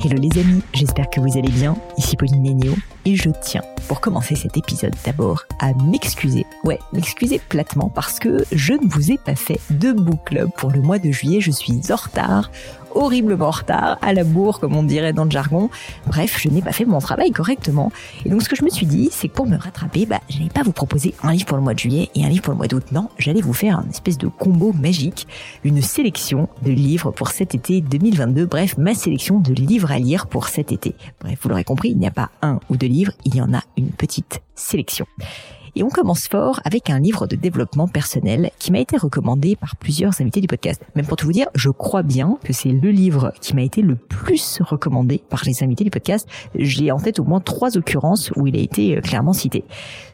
Hello les amis, j'espère que vous allez bien. Ici Pauline Nénio et je tiens, pour commencer cet épisode d'abord, à m'excuser. Ouais, m'excuser platement parce que je ne vous ai pas fait de book club pour le mois de juillet. Je suis en retard horriblement en retard, à la bourre, comme on dirait dans le jargon. Bref, je n'ai pas fait mon travail correctement. Et donc, ce que je me suis dit, c'est que pour me rattraper, bah, j'allais pas vous proposer un livre pour le mois de juillet et un livre pour le mois d'août. Non, j'allais vous faire un espèce de combo magique, une sélection de livres pour cet été 2022. Bref, ma sélection de livres à lire pour cet été. Bref, vous l'aurez compris, il n'y a pas un ou deux livres, il y en a une petite sélection. Et on commence fort avec un livre de développement personnel qui m'a été recommandé par plusieurs invités du podcast. Même pour tout vous dire, je crois bien que c'est le livre qui m'a été le plus recommandé par les invités du podcast. J'ai en tête au moins trois occurrences où il a été euh, clairement cité.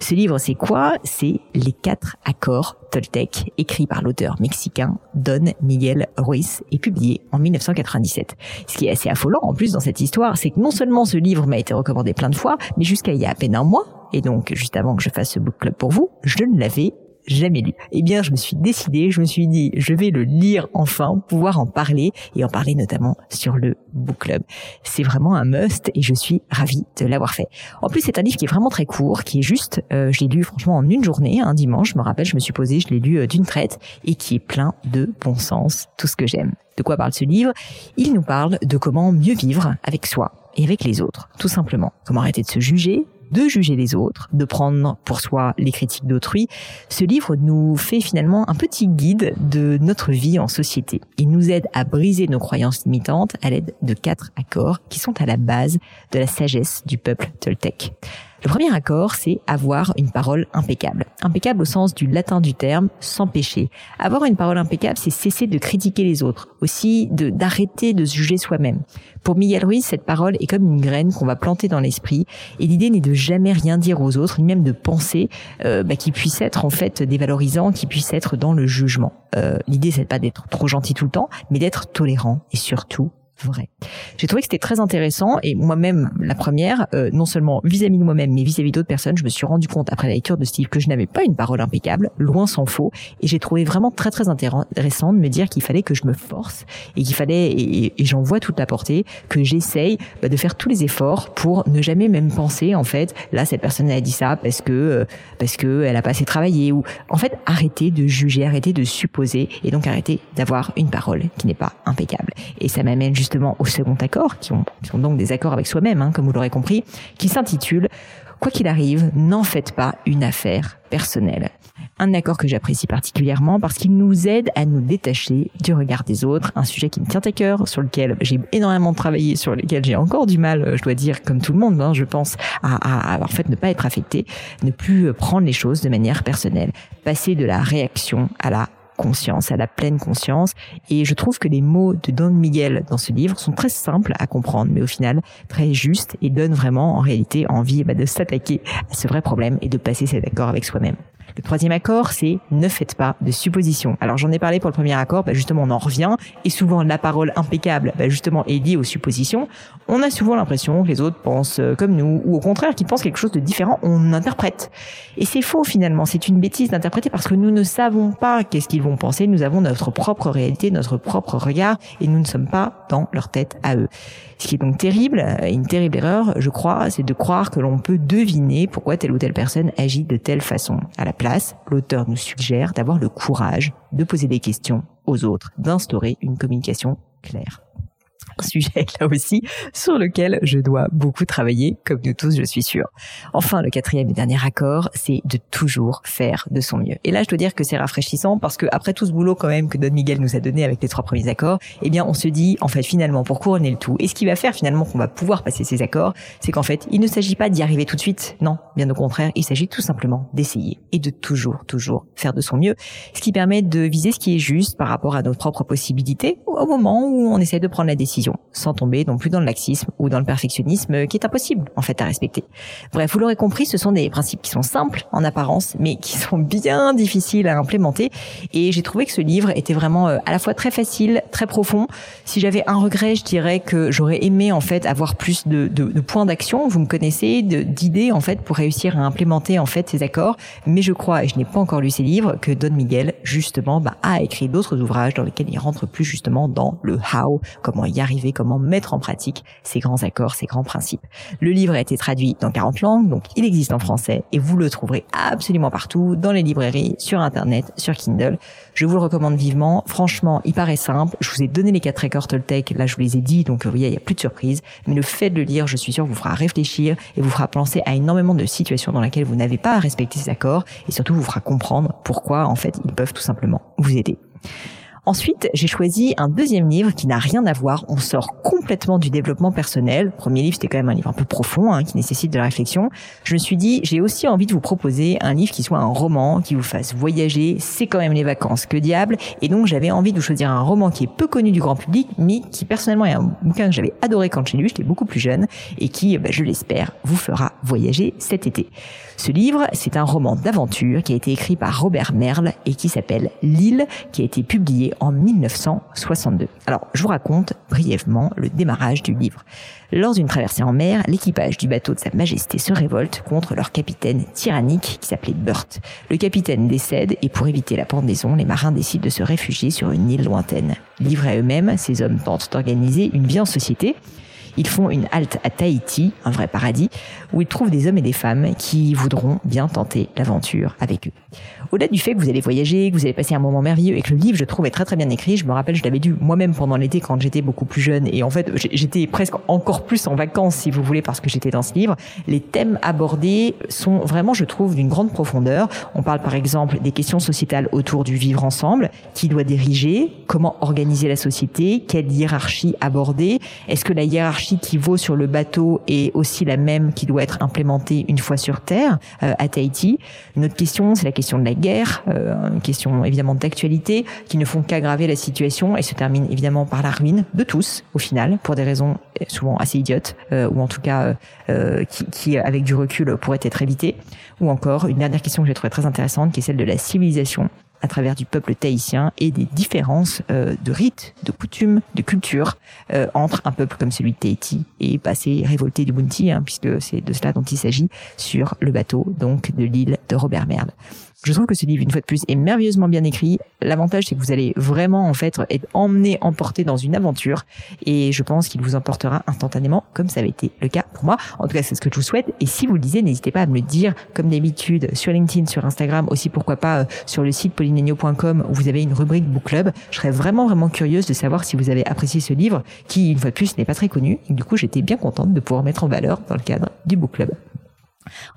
Ce livre, c'est quoi? C'est Les quatre accords Toltec, écrit par l'auteur mexicain Don Miguel Ruiz et publié en 1997. Ce qui est assez affolant en plus dans cette histoire, c'est que non seulement ce livre m'a été recommandé plein de fois, mais jusqu'à il y a à peine un mois, et donc juste avant que je fasse ce book club pour vous, je ne l'avais jamais lu. Eh bien, je me suis décidé, je me suis dit, je vais le lire enfin, pouvoir en parler et en parler notamment sur le book club. C'est vraiment un must et je suis ravie de l'avoir fait. En plus, c'est un livre qui est vraiment très court, qui est juste, euh, je l'ai lu franchement en une journée, un dimanche, je me rappelle, je me suis posée, je l'ai lu euh, d'une traite et qui est plein de bon sens, tout ce que j'aime. De quoi parle ce livre? Il nous parle de comment mieux vivre avec soi et avec les autres, tout simplement. Comment arrêter de se juger, de juger les autres, de prendre pour soi les critiques d'autrui, ce livre nous fait finalement un petit guide de notre vie en société. Il nous aide à briser nos croyances limitantes à l'aide de quatre accords qui sont à la base de la sagesse du peuple toltec. Le premier accord, c'est avoir une parole impeccable. Impeccable au sens du latin du terme, sans péché. Avoir une parole impeccable, c'est cesser de critiquer les autres, aussi d'arrêter de se juger soi-même. Pour Miguel Ruiz, cette parole est comme une graine qu'on va planter dans l'esprit, et l'idée n'est de jamais rien dire aux autres, ni même de penser euh, bah, qui puisse être en fait dévalorisant, qui puisse être dans le jugement. Euh, l'idée, c'est pas d'être trop gentil tout le temps, mais d'être tolérant et surtout vrai. J'ai trouvé que c'était très intéressant et moi-même, la première, euh, non seulement vis-à-vis de moi-même, mais vis-à-vis d'autres personnes, je me suis rendu compte après la lecture de Steve que je n'avais pas une parole impeccable, loin s'en faut, et j'ai trouvé vraiment très très intéressant de me dire qu'il fallait que je me force et qu'il fallait, et, j'en vois toute la portée, que j'essaye bah, de faire tous les efforts pour ne jamais même penser en fait, là cette personne a dit ça parce que euh, parce que elle a pas assez travaillé ou en fait arrêter de juger, arrêter de supposer et donc arrêter d'avoir une parole qui n'est pas impeccable. Et ça m'amène juste au second accord, qui, ont, sont donc des accords avec soi-même, hein, comme vous l'aurez compris, qui s'intitule Quoi qu'il arrive, n'en faites pas une affaire personnelle. Un accord que j'apprécie particulièrement parce qu'il nous aide à nous détacher du regard des autres, un sujet qui me tient à cœur, sur lequel j'ai énormément travaillé, sur lequel j'ai encore du mal, je dois dire, comme tout le monde, hein, je pense, à, à, en fait ne pas être affecté, ne plus prendre les choses de manière personnelle, passer de la réaction à la conscience, à la pleine conscience. Et je trouve que les mots de Don Miguel dans ce livre sont très simples à comprendre, mais au final très justes et donnent vraiment en réalité envie bah, de s'attaquer à ce vrai problème et de passer cet accord avec soi-même. Le troisième accord, c'est ne faites pas de suppositions. Alors j'en ai parlé pour le premier accord, bah justement on en revient, et souvent la parole impeccable, bah justement est liée aux suppositions. On a souvent l'impression que les autres pensent euh, comme nous, ou au contraire qu'ils pensent quelque chose de différent, on interprète. Et c'est faux finalement, c'est une bêtise d'interpréter parce que nous ne savons pas qu'est-ce qu'ils vont penser, nous avons notre propre réalité, notre propre regard, et nous ne sommes pas dans leur tête à eux. Ce qui est donc terrible, euh, une terrible erreur, je crois, c'est de croire que l'on peut deviner pourquoi telle ou telle personne agit de telle façon. L'auteur nous suggère d'avoir le courage de poser des questions aux autres, d'instaurer une communication claire sujet là aussi sur lequel je dois beaucoup travailler, comme nous tous, je suis sûre. Enfin, le quatrième et dernier accord, c'est de toujours faire de son mieux. Et là, je dois dire que c'est rafraîchissant parce que après tout ce boulot quand même que Don Miguel nous a donné avec les trois premiers accords, eh bien, on se dit, en fait, finalement, pour couronner le tout, et ce qui va faire finalement qu'on va pouvoir passer ces accords, c'est qu'en fait, il ne s'agit pas d'y arriver tout de suite. Non, bien au contraire, il s'agit tout simplement d'essayer et de toujours, toujours faire de son mieux, ce qui permet de viser ce qui est juste par rapport à nos propres possibilités au moment où on essaie de prendre la décision sans tomber non plus dans le laxisme ou dans le perfectionnisme qui est impossible en fait à respecter. Bref, vous l'aurez compris, ce sont des principes qui sont simples en apparence, mais qui sont bien difficiles à implémenter. Et j'ai trouvé que ce livre était vraiment euh, à la fois très facile, très profond. Si j'avais un regret, je dirais que j'aurais aimé en fait avoir plus de, de, de points d'action. Vous me connaissez, d'idées en fait pour réussir à implémenter en fait ces accords. Mais je crois, et je n'ai pas encore lu ces livres, que Don Miguel justement bah, a écrit d'autres ouvrages dans lesquels il rentre plus justement dans le how, comment y a comment mettre en pratique ces grands accords, ces grands principes. Le livre a été traduit dans 40 langues, donc il existe en français et vous le trouverez absolument partout, dans les librairies, sur Internet, sur Kindle. Je vous le recommande vivement. Franchement, il paraît simple. Je vous ai donné les quatre accords Toltec. Là, je vous les ai dit, donc vous voyez, il n'y a plus de surprise. Mais le fait de le lire, je suis sûr, vous fera réfléchir et vous fera penser à énormément de situations dans lesquelles vous n'avez pas à respecter ces accords et surtout vous fera comprendre pourquoi, en fait, ils peuvent tout simplement vous aider. Ensuite, j'ai choisi un deuxième livre qui n'a rien à voir. On sort complètement du développement personnel. Le premier livre, c'était quand même un livre un peu profond, hein, qui nécessite de la réflexion. Je me suis dit, j'ai aussi envie de vous proposer un livre qui soit un roman, qui vous fasse voyager. C'est quand même les vacances, que diable. Et donc, j'avais envie de vous choisir un roman qui est peu connu du grand public, mais qui personnellement est un bouquin que j'avais adoré quand j'ai lu. J'étais beaucoup plus jeune et qui, bah, je l'espère, vous fera voyager cet été. Ce livre, c'est un roman d'aventure qui a été écrit par Robert Merle et qui s'appelle L'île, qui a été publié en 1962. Alors, je vous raconte brièvement le démarrage du livre. Lors d'une traversée en mer, l'équipage du bateau de Sa Majesté se révolte contre leur capitaine tyrannique qui s'appelait Burt. Le capitaine décède et pour éviter la pendaison, les marins décident de se réfugier sur une île lointaine. Livrés à eux-mêmes, ces hommes tentent d'organiser une vie en société ils font une halte à Tahiti, un vrai paradis, où ils trouvent des hommes et des femmes qui voudront bien tenter l'aventure avec eux. Au-delà du fait que vous allez voyager, que vous allez passer un moment merveilleux et que le livre, je trouve, est très très bien écrit, je me rappelle, je l'avais lu moi-même pendant l'été quand j'étais beaucoup plus jeune et en fait, j'étais presque encore plus en vacances, si vous voulez, parce que j'étais dans ce livre. Les thèmes abordés sont vraiment, je trouve, d'une grande profondeur. On parle par exemple des questions sociétales autour du vivre ensemble, qui doit diriger, comment organiser la société, quelle hiérarchie aborder, est-ce que la hiérarchie qui vaut sur le bateau est aussi la même qui doit être implémentée une fois sur Terre euh, à Tahiti. Une autre question, c'est la question de la guerre, euh, une question évidemment d'actualité, qui ne font qu'aggraver la situation et se termine évidemment par la ruine de tous au final, pour des raisons euh, souvent assez idiotes, ou en tout cas qui, qui, avec du recul, pourraient être évitées. Ou encore une dernière question que j'ai trouvée très intéressante, qui est celle de la civilisation à travers du peuple tahitien et des différences euh, de rites, de coutumes, de culture euh, entre un peuple comme celui de Tahiti et passé révolté du Bounty, hein, puisque c'est de cela dont il s'agit sur le bateau donc de l'île de Robert Merle. Je trouve que ce livre, une fois de plus, est merveilleusement bien écrit. L'avantage, c'est que vous allez vraiment, en fait, être emmené, emporté dans une aventure. Et je pense qu'il vous emportera instantanément, comme ça avait été le cas pour moi. En tout cas, c'est ce que je vous souhaite. Et si vous le lisez, n'hésitez pas à me le dire, comme d'habitude, sur LinkedIn, sur Instagram, aussi pourquoi pas euh, sur le site paulinegno.com où vous avez une rubrique Book Club. Je serais vraiment, vraiment curieuse de savoir si vous avez apprécié ce livre, qui, une fois de plus, n'est pas très connu. Et du coup, j'étais bien contente de pouvoir mettre en valeur dans le cadre du Book Club.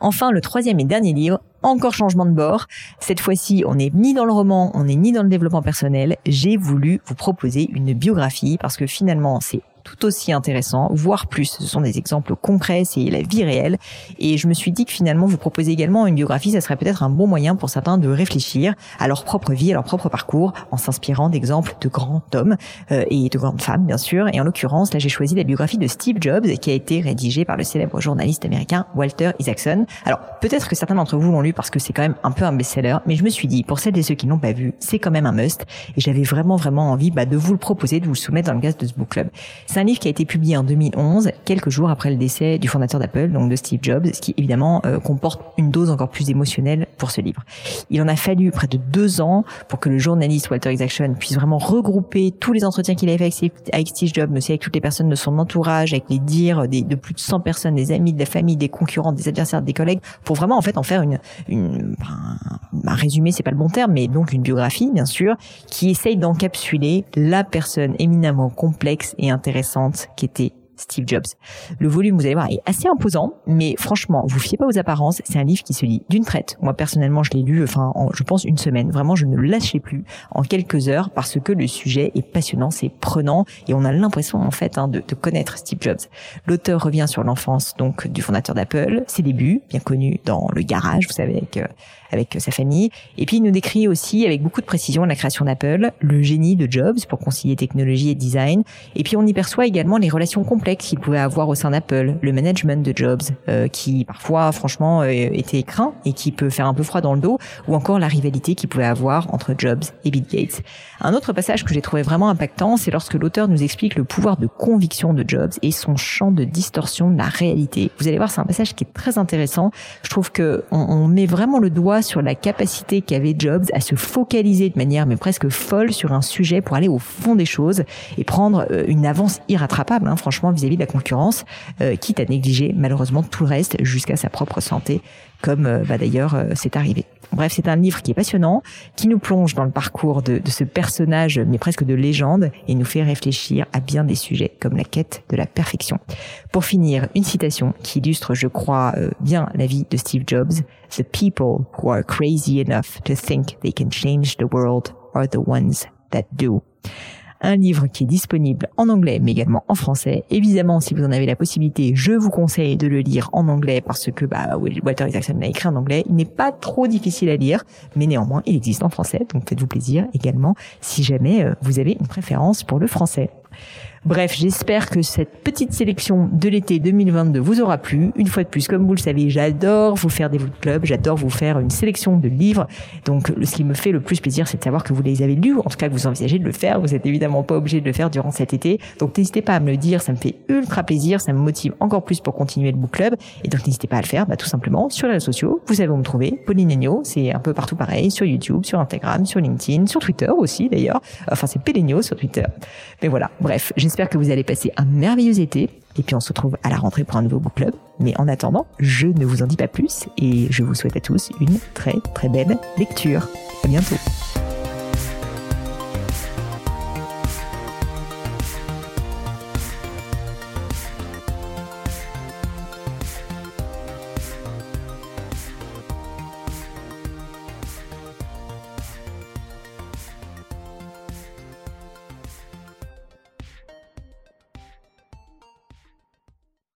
Enfin, le troisième et dernier livre, encore changement de bord. Cette fois-ci, on n'est ni dans le roman, on n'est ni dans le développement personnel. J'ai voulu vous proposer une biographie parce que finalement, c'est tout aussi intéressant, voire plus. Ce sont des exemples concrets, c'est la vie réelle. Et je me suis dit que finalement, vous proposer également une biographie, ça serait peut-être un bon moyen pour certains de réfléchir à leur propre vie, à leur propre parcours, en s'inspirant d'exemples de grands hommes euh, et de grandes femmes, bien sûr. Et en l'occurrence, là, j'ai choisi la biographie de Steve Jobs, qui a été rédigée par le célèbre journaliste américain Walter Isaacson. Alors, peut-être que certains d'entre vous l'ont lu parce que c'est quand même un peu un best-seller, mais je me suis dit, pour celles et ceux qui n'ont pas vu, c'est quand même un must. Et j'avais vraiment, vraiment envie bah, de vous le proposer, de vous le soumettre dans le cadre de ce book club. C'est un livre qui a été publié en 2011, quelques jours après le décès du fondateur d'Apple, donc de Steve Jobs, ce qui évidemment euh, comporte une dose encore plus émotionnelle pour ce livre. Il en a fallu près de deux ans pour que le journaliste Walter Isaacson puisse vraiment regrouper tous les entretiens qu'il avait fait avec Steve Jobs, mais aussi avec toutes les personnes de son entourage, avec les dires de plus de 100 personnes, des amis, de la famille, des concurrents, des adversaires, des collègues, pour vraiment en fait en faire une, une un, un résumé, c'est pas le bon terme, mais donc une biographie bien sûr, qui essaye d'encapsuler la personne éminemment complexe et intéressante qui était Steve Jobs. Le volume, vous allez voir, est assez imposant, mais franchement, vous fiez pas aux apparences. C'est un livre qui se lit d'une traite. Moi, personnellement, je l'ai lu, enfin, en, je pense une semaine. Vraiment, je ne lâchais plus en quelques heures parce que le sujet est passionnant, c'est prenant et on a l'impression, en fait, hein, de, connaître Steve Jobs. L'auteur revient sur l'enfance, donc, du fondateur d'Apple, ses débuts, bien connus dans le garage, vous savez, avec, euh, avec sa famille. Et puis, il nous décrit aussi, avec beaucoup de précision, la création d'Apple, le génie de Jobs pour concilier technologie et design. Et puis, on y perçoit également les relations complexes qu'il pouvait avoir au sein d'Apple, le management de Jobs, euh, qui parfois, franchement, euh, était craint et qui peut faire un peu froid dans le dos, ou encore la rivalité qu'il pouvait avoir entre Jobs et Bill Gates. Un autre passage que j'ai trouvé vraiment impactant, c'est lorsque l'auteur nous explique le pouvoir de conviction de Jobs et son champ de distorsion de la réalité. Vous allez voir, c'est un passage qui est très intéressant. Je trouve que on, on met vraiment le doigt sur la capacité qu'avait Jobs à se focaliser de manière mais presque folle sur un sujet pour aller au fond des choses et prendre euh, une avance irrattrapable, hein, franchement, vis-à-vis de la concurrence, euh, quitte à négliger malheureusement tout le reste jusqu'à sa propre santé, comme euh, bah, d'ailleurs c'est arrivé. Bref, c'est un livre qui est passionnant, qui nous plonge dans le parcours de, de, ce personnage, mais presque de légende, et nous fait réfléchir à bien des sujets comme la quête de la perfection. Pour finir, une citation qui illustre, je crois, bien la vie de Steve Jobs. The people who are crazy enough to think they can change the world are the ones that do un livre qui est disponible en anglais mais également en français. Évidemment, si vous en avez la possibilité, je vous conseille de le lire en anglais parce que bah, Walter Isaacson l'a écrit en anglais. Il n'est pas trop difficile à lire, mais néanmoins, il existe en français, donc faites-vous plaisir également si jamais euh, vous avez une préférence pour le français. Bref, j'espère que cette petite sélection de l'été 2022 vous aura plu. Une fois de plus, comme vous le savez, j'adore vous faire des book clubs, j'adore vous faire une sélection de livres. Donc, ce qui me fait le plus plaisir, c'est de savoir que vous les avez lus, en tout cas que vous envisagez de le faire. Vous êtes évidemment pas obligé de le faire durant cet été. Donc, n'hésitez pas à me le dire, ça me fait ultra plaisir, ça me motive encore plus pour continuer le book club. Et donc, n'hésitez pas à le faire, bah, tout simplement sur les réseaux sociaux. Vous savez où me trouver, Pauline Agneau, c'est un peu partout pareil, sur YouTube, sur Instagram, sur LinkedIn, sur Twitter aussi d'ailleurs. Enfin, c'est Pélénio sur Twitter. Mais voilà, bref, j'espère que vous allez passer un merveilleux été. Et puis on se retrouve à la rentrée pour un nouveau book club. Mais en attendant, je ne vous en dis pas plus et je vous souhaite à tous une très très belle lecture. À bientôt.